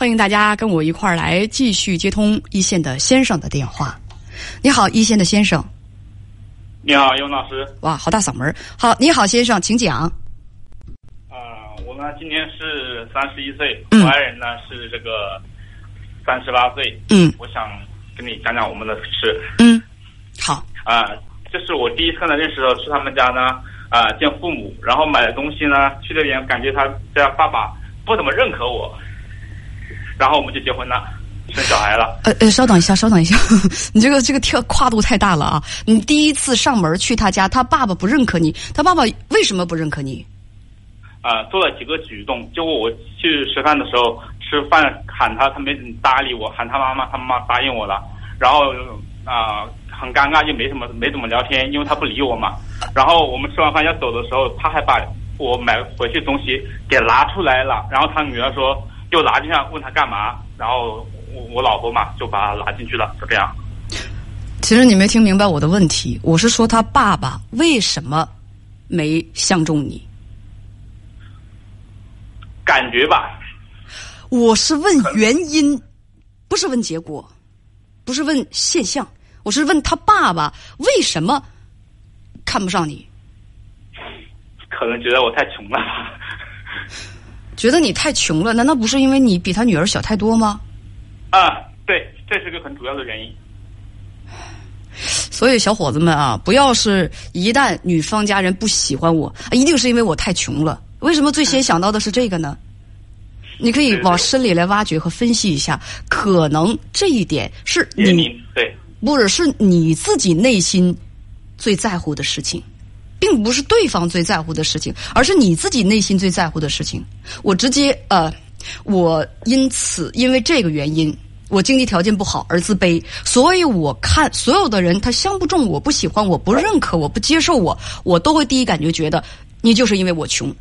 欢迎大家跟我一块儿来继续接通一线的先生的电话。你好，一线的先生。你好，尤老师。哇，好大嗓门儿！好，你好，先生，请讲。啊、我呢今年是三十一岁，嗯我爱人呢是这个三十八岁。嗯我想跟你讲讲我们的事。嗯，好，啊、这是我第一次呢认识的时候，去他们家呢，啊、见父母，然后买的东西呢，去那边感觉他家爸爸不怎么认可我，然后我们就结婚了，生小孩了。呃呃，稍等一下，稍等一下，你这个这个跳跨度太大了啊！你第一次上门去他家，他爸爸不认可你，他爸爸为什么不认可你？啊、做了几个举动，结果我去吃饭的时候，吃饭喊他，他没搭理我；喊他妈妈，他妈妈答应我了。然后啊、很尴尬，就没什么没怎么聊天，因为他不理我嘛。然后我们吃完饭要走的时候，他还把我买回去的东西给拿出来了。然后他女儿说又拿进来，问他干嘛？然后我我老婆嘛就把他拿进去了，就这样。其实你没听明白我的问题，我是说他爸爸为什么没相中你？感觉吧，我是问原因，不是问结果，不是问现象，我是问他爸爸为什么看不上你，可能觉得我太穷了吧。觉得你太穷了？难道不是因为你比他女儿小太多吗？啊，对，这是个很主要的原因。所以小伙子们啊，不要是一旦女方家人不喜欢我，啊一定是因为我太穷了。为什么最先想到的是这个呢？你可以往深里来挖掘和分析一下，可能这一点是你对。不是是你自己内心最在乎的事情，并不是对方最在乎的事情，而是你自己内心最在乎的事情。我直接呃，我因此因为这个原因，我经济条件不好而自卑，所以我看所有的人他相不中我，不喜欢我，不认可我，不接受我，我都会第一感觉觉得你就是因为我穷。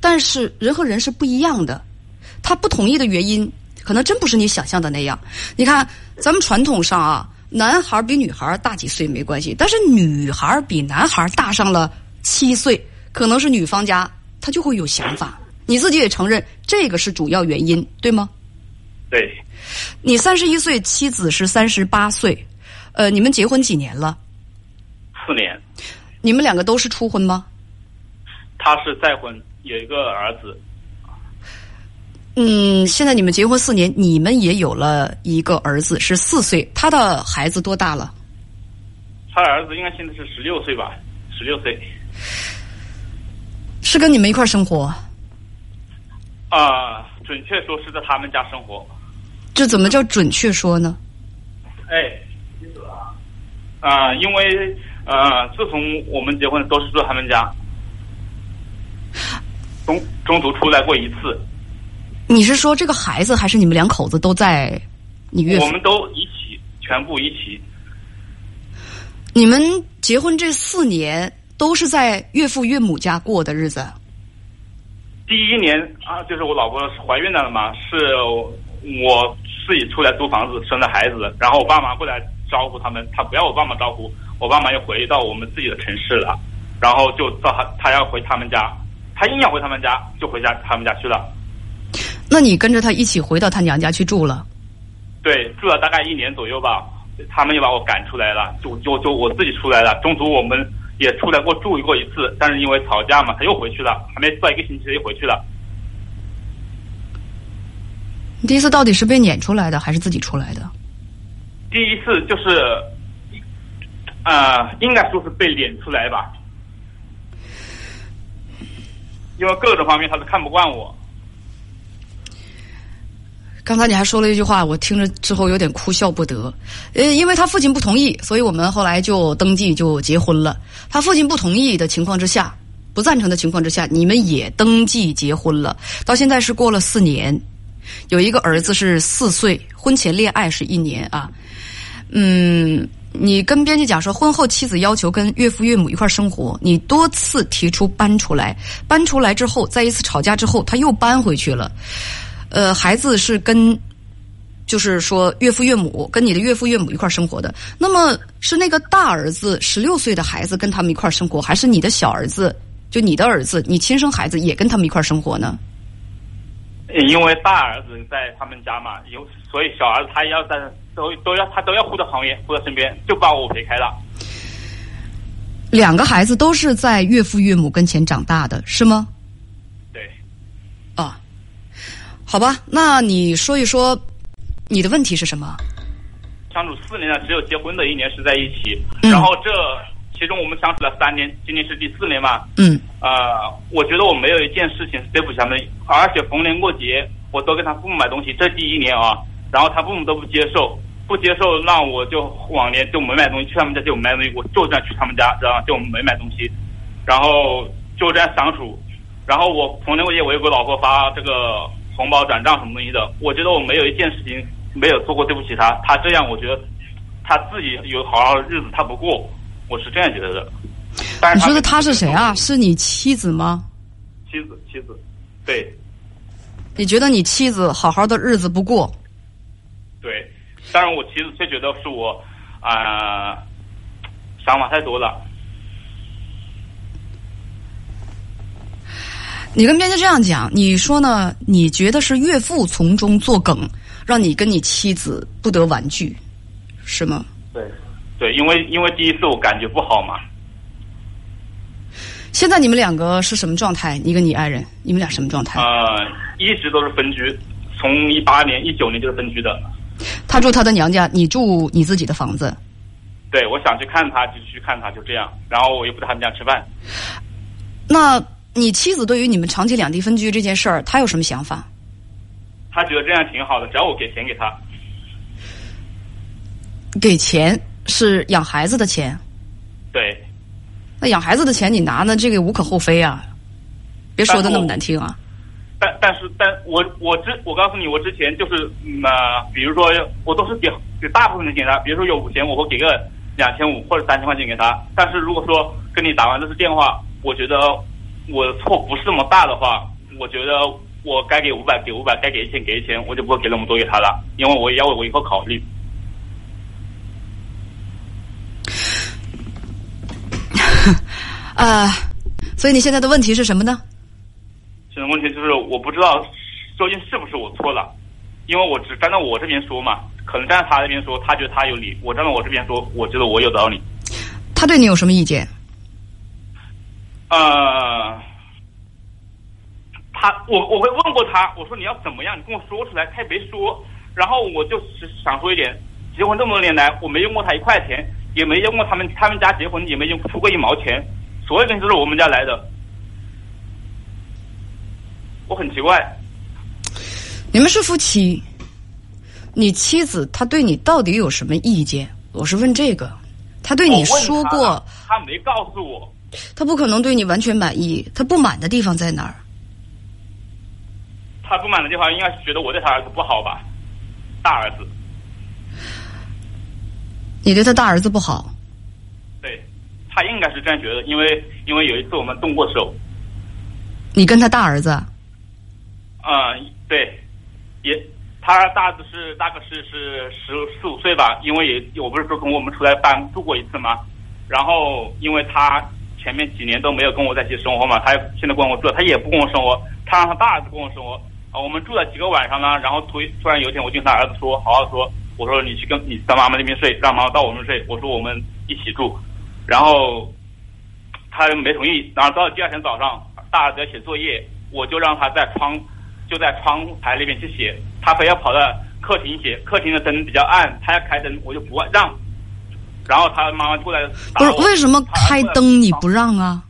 但是人和人是不一样的，他不同意的原因可能真不是你想象的那样。你看，咱们传统上啊，男孩比女孩大几岁没关系，但是女孩比男孩大上了七岁，可能是女方家他就会有想法。你自己也承认这个是主要原因，对吗？对，你三十一岁，妻子是三十八岁，呃，你们结婚几年了？四年，你们两个都是初婚吗？他是再婚，有一个儿子，嗯，现在你们结婚四年，你们也有了一个儿子，是四岁，他的孩子多大了？他的儿子应该现在是十六岁吧，十六岁。是跟你们一块儿生活？啊、准确说是在他们家生活。这怎么叫准确说呢？哎，啊、因为呃，自从我们结婚都是住他们家，中中途出来过一次，你是说这个孩子还是你们两口子都在你岳父我？们都一起，全部一起。你们结婚这四年都是在岳父岳母家过的日子？第一年啊，就是我老婆怀孕了嘛，是我自己出来租房子生的孩子，然后我爸妈过来招呼他们，他不要我爸妈招呼，我爸妈又回到我们自己的城市了，然后就到他他要回他们家，他硬要回他们家，就回家他们家去了。那你跟着他一起回到他娘家去住了？对，住了大概一年左右吧，他们又把我赶出来了，就就就我自己出来了。中途我们也出来过住过一次，但是因为吵架嘛，他又回去了，还没住到一个星期他又回去了。你第一次到底是被撵出来的，还是自己出来的？第一次就是，呃，应该说是被撵出来吧，因为各种方面他都看不惯我。刚才你还说了一句话，我听着之后有点哭笑不得。呃，因为他父亲不同意，所以我们后来就登记就结婚了。他父亲不同意的情况之下，不赞成的情况之下，你们也登记结婚了。到现在是过了四年，有一个儿子是四岁，婚前恋爱是一年啊。嗯，你跟编辑讲说，婚后妻子要求跟岳父岳母一块生活，你多次提出搬出来，搬出来之后，在一次吵架之后，他又搬回去了。呃，孩子是跟，就是说岳父岳母跟你的岳父岳母一块生活的。那么是那个大儿子十六岁的孩子跟他们一块生活，还是你的小儿子，就你的儿子，你亲生孩子也跟他们一块生活呢？因为大儿子在他们家嘛，有所以小儿子他要在都都要他都要护在旁边，护在身边，就把我陪开了。两个孩子都是在岳父岳母跟前长大的，是吗？对，啊，好吧，那你说一说你的问题是什么？相处四年了，只有结婚的一年是在一起，嗯。然后这其中我们相处了三年，今年是第四年嘛。嗯。呃，我觉得我没有一件事情是对不起他们，而且逢年过节我都跟他父母买东西，这第一年啊，然后他父母都不接受，不接受，那我就往年就没买东西，去他们家就没买东西，我就这样去他们家，然后就没买东西，然后就这样相处，然后我逢年过节我又给我老婆发这个红包转账什么东西的，我觉得我没有一件事情没有做过对不起他，他这样我觉得他自己有好好的日子他不过，我是这样觉得的。但是你说的他是谁啊？是你妻子吗？妻子，妻子，对你觉得你妻子好好的日子不过？对，当然我妻子却觉得是我啊、想法太多了。你跟编辑这样讲，你说呢？你觉得是岳父从中作梗，让你跟你妻子不得婉拒，是吗？对对，因为因为第一次我感觉不好嘛，现在你们两个是什么状态？你跟你爱人，你们俩什么状态？呃，一直都是分居，从一八年、一九年就是分居的。他住他的娘家，你住你自己的房子。对，我想去看他就去看他，就这样。然后我又不在他们家吃饭。那你妻子对于你们长期两地分居这件事儿，她有什么想法？她觉得这样挺好的，只要我给钱给她。给钱是养孩子的钱，对，那养孩子的钱你拿呢，这个无可厚非啊，别说的那么难听啊。但但是但我我之我告诉你，我之前就是嗯、呃，比如说我都是给给大部分的给他，比如说有五千，我会给个两千五或者三千块钱给他。但是如果说跟你打完这次电话，我觉得我的错不是这么大的话，我觉得我该给五百给五百，该给一千给一千，我就不会给那么多给他了，因为我也要为我以后考虑。啊，所以你现在的问题是什么呢？现在问题就是我不知道究竟是不是我错了，因为我只站在我这边说嘛，可能站在他那边说，他觉得他有理；我站在我这边说，我觉得我有道理。他对你有什么意见？呃，他我我会问过他，我说你要怎么样，你跟我说出来，他也没说。然后我就只想说一点，结婚这么多年来，我没用过他一块钱，也没用过他们他们家结婚也没用出过一毛钱，所有东西都是我们家来的。我很奇怪，你们是夫妻，你妻子她对你到底有什么意见？我是问这个，她对你说过了，他没告诉我。她不可能对你完全满意，她不满的地方在哪儿？他不满的地方应该是觉得我对他儿子不好吧，大儿子，你对他大儿子不好，对他应该是这样觉得，因为因为有一次我们动过手，你跟他大儿子啊，嗯，对，也他大子是大概是是十四五岁吧，因为也我不是说跟我们出来搬住过一次吗？然后因为他前面几年都没有跟我在一起生活嘛，他现在跟我住，他也不跟我生活，他让他大儿子跟我生活啊，我们住了几个晚上呢，然后突突然有一天我就跟他儿子说，好好说，我说你去跟你在妈妈那边睡，让妈妈到我们睡，我说我们一起住，然后他没同意，然后到了第二天早上，大儿子要写作业，我就让他在窗就在窗台那边去写，他非要跑到客厅写，客厅的灯比较暗，他要开灯，我就不让。然后他妈妈过来，不是为什么开灯你不让啊？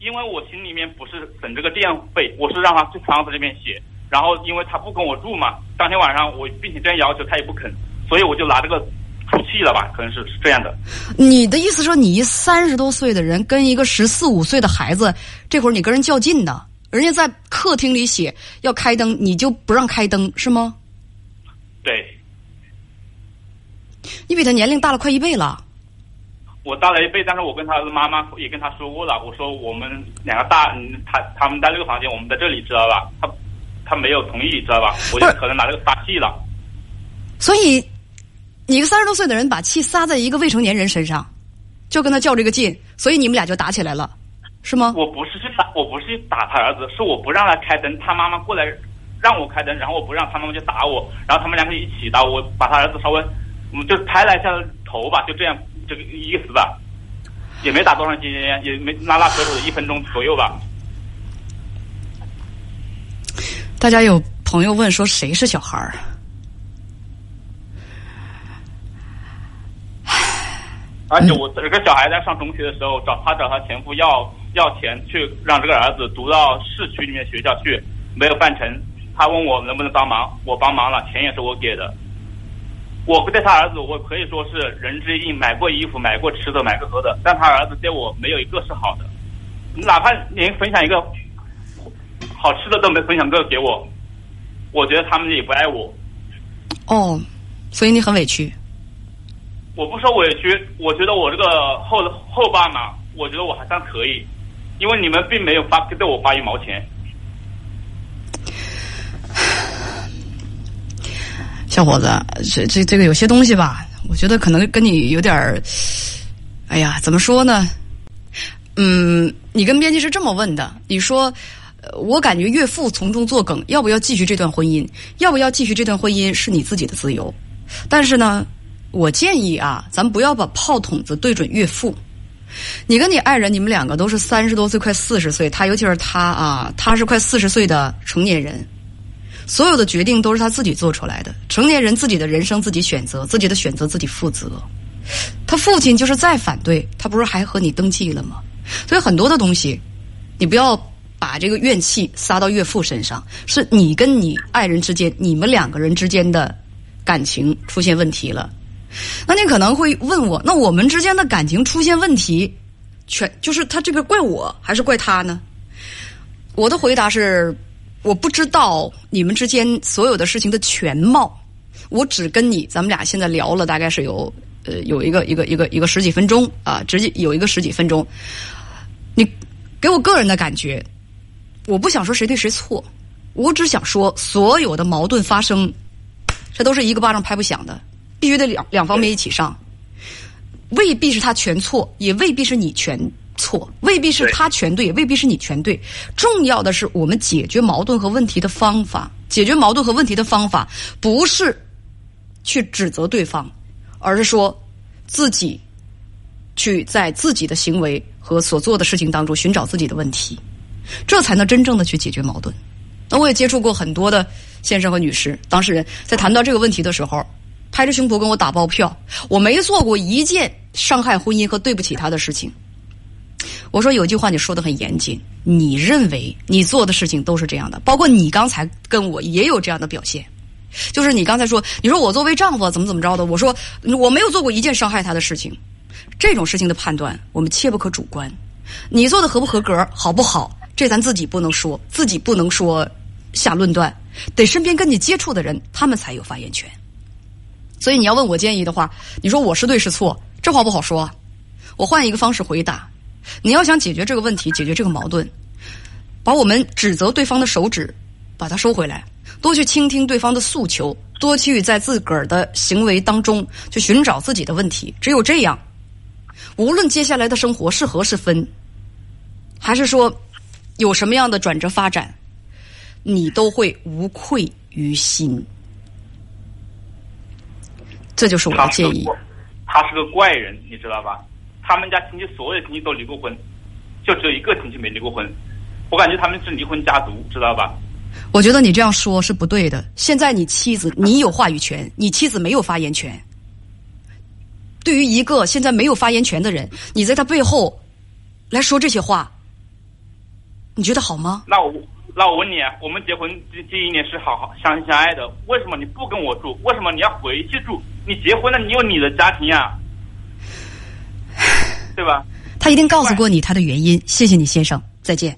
因为我心里面不是省这个电费，我是让他去窗子那边写。然后因为他不跟我住嘛，当天晚上我并且这样要求他也不肯，所以我就拿这个出气了吧，可能是是这样的。你的意思说你一三十多岁的人跟一个十四五岁的孩子，这会儿你跟人较劲呢？人家在客厅里写要开灯，你就不让开灯是吗？对你比他年龄大了快一倍了。我大了一倍，但是我跟他的妈妈也跟他说过了，我说我们两个大，嗯，他他们在那个房间，我们在这里，知道吧？他他没有同意，知道吧？我就可能拿这个撒气了。所以，你一个三十多岁的人把气撒在一个未成年人身上，就跟他较这个劲，所以你们俩就打起来了，是吗？我不是去打，我不是去打他儿子，是我不让他开灯，他妈妈过来让我开灯，然后我不让他妈妈就打我，然后他们两个一起打我，把他儿子稍微，我们，就拍了一下头吧，就这样这个意思吧，也没打多长时间，也没拉拉扯扯的一分钟左右吧。大家有朋友问说谁是小孩儿？而且我这个小孩在上中学的时候，找他找他前夫要要钱去让这个儿子读到市区里面学校去，没有办成。他问我能不能帮忙，我帮忙了，钱也是我给的。我对他儿子，我可以说是仁至义尽，买过衣服，买过吃的，买过喝的。但他儿子对我没有一个是好的，哪怕连分享一个好吃的都没分享过给我。我觉得他们也不爱我。哦，所以你很委屈。我不说委屈，我觉得我这个后后爸嘛，我觉得我还算可以，因为你们并没有发对我发一毛钱。小伙子，这这这个有些东西吧，我觉得可能跟你有点儿，哎呀，怎么说呢？嗯，你跟编辑是这么问的，你说，我感觉岳父从中作梗，要不要继续这段婚姻？要不要继续这段婚姻是你自己的自由，但是呢？我建议啊，咱不要把炮筒子对准岳父。你跟你爱人，你们两个都是三十多岁，快四十岁。他尤其是他啊，他是快四十岁的成年人，所有的决定都是他自己做出来的。成年人自己的人生自己选择，自己的选择自己负责。他父亲就是再反对，他不是还和你登记了吗？所以很多的东西，你不要把这个怨气撒到岳父身上。是你跟你爱人之间，你们两个人之间的感情出现问题了。那你可能会问我，那我们之间的感情出现问题，全就是他这个怪我还是怪他呢？我的回答是，我不知道你们之间所有的事情的全貌，我只跟你咱们俩现在聊了大概是有呃有一个一个一个一个十几分钟啊，直接有一个十几分钟，你给我个人的感觉，我不想说谁对谁错，我只想说所有的矛盾发生，这都是一个巴掌拍不响的。必须得两两方面一起上，未必是他全错，也未必是你全错，未必是他全对，也未必是你全对。重要的是我们解决矛盾和问题的方法。解决矛盾和问题的方法不是去指责对方，而是说自己去在自己的行为和所做的事情当中寻找自己的问题，这才能真正的去解决矛盾。那我也接触过很多的先生和女士当事人，在谈到这个问题的时候。拍着胸脯跟我打包票，我没做过一件伤害婚姻和对不起他的事情。我说有句话你说的很严谨，你认为你做的事情都是这样的，包括你刚才跟我也有这样的表现，就是你刚才说，你说我作为丈夫怎么怎么着的，我说我没有做过一件伤害他的事情。这种事情的判断，我们切不可主观。你做的合不合格，好不好，这咱自己不能说，自己不能说下论断，得身边跟你接触的人，他们才有发言权。所以你要问我建议的话，你说我是对是错，这话不好说。我换一个方式回答：你要想解决这个问题，解决这个矛盾，把我们指责对方的手指，把它收回来，多去倾听对方的诉求，多去在自个儿的行为当中去寻找自己的问题。只有这样，无论接下来的生活是合是分，还是说有什么样的转折发展，你都会无愧于心。这就是我的建议。他是个怪人，你知道吧？他们家亲戚所有的亲戚都离过婚，就只有一个亲戚没离过婚。我感觉他们是离婚家族，知道吧？我觉得你这样说是不对的。现在你妻子，你有话语权，你妻子没有发言权。对于一个现在没有发言权的人，你在他背后来说这些话，你觉得好吗？那我。那我问你，我们结婚第第一年是好好相亲相爱的，为什么你不跟我住？为什么你要回去住？你结婚了，你有你的家庭呀，对吧？他一定告诉过你他的原因。谢谢你，先生，再见。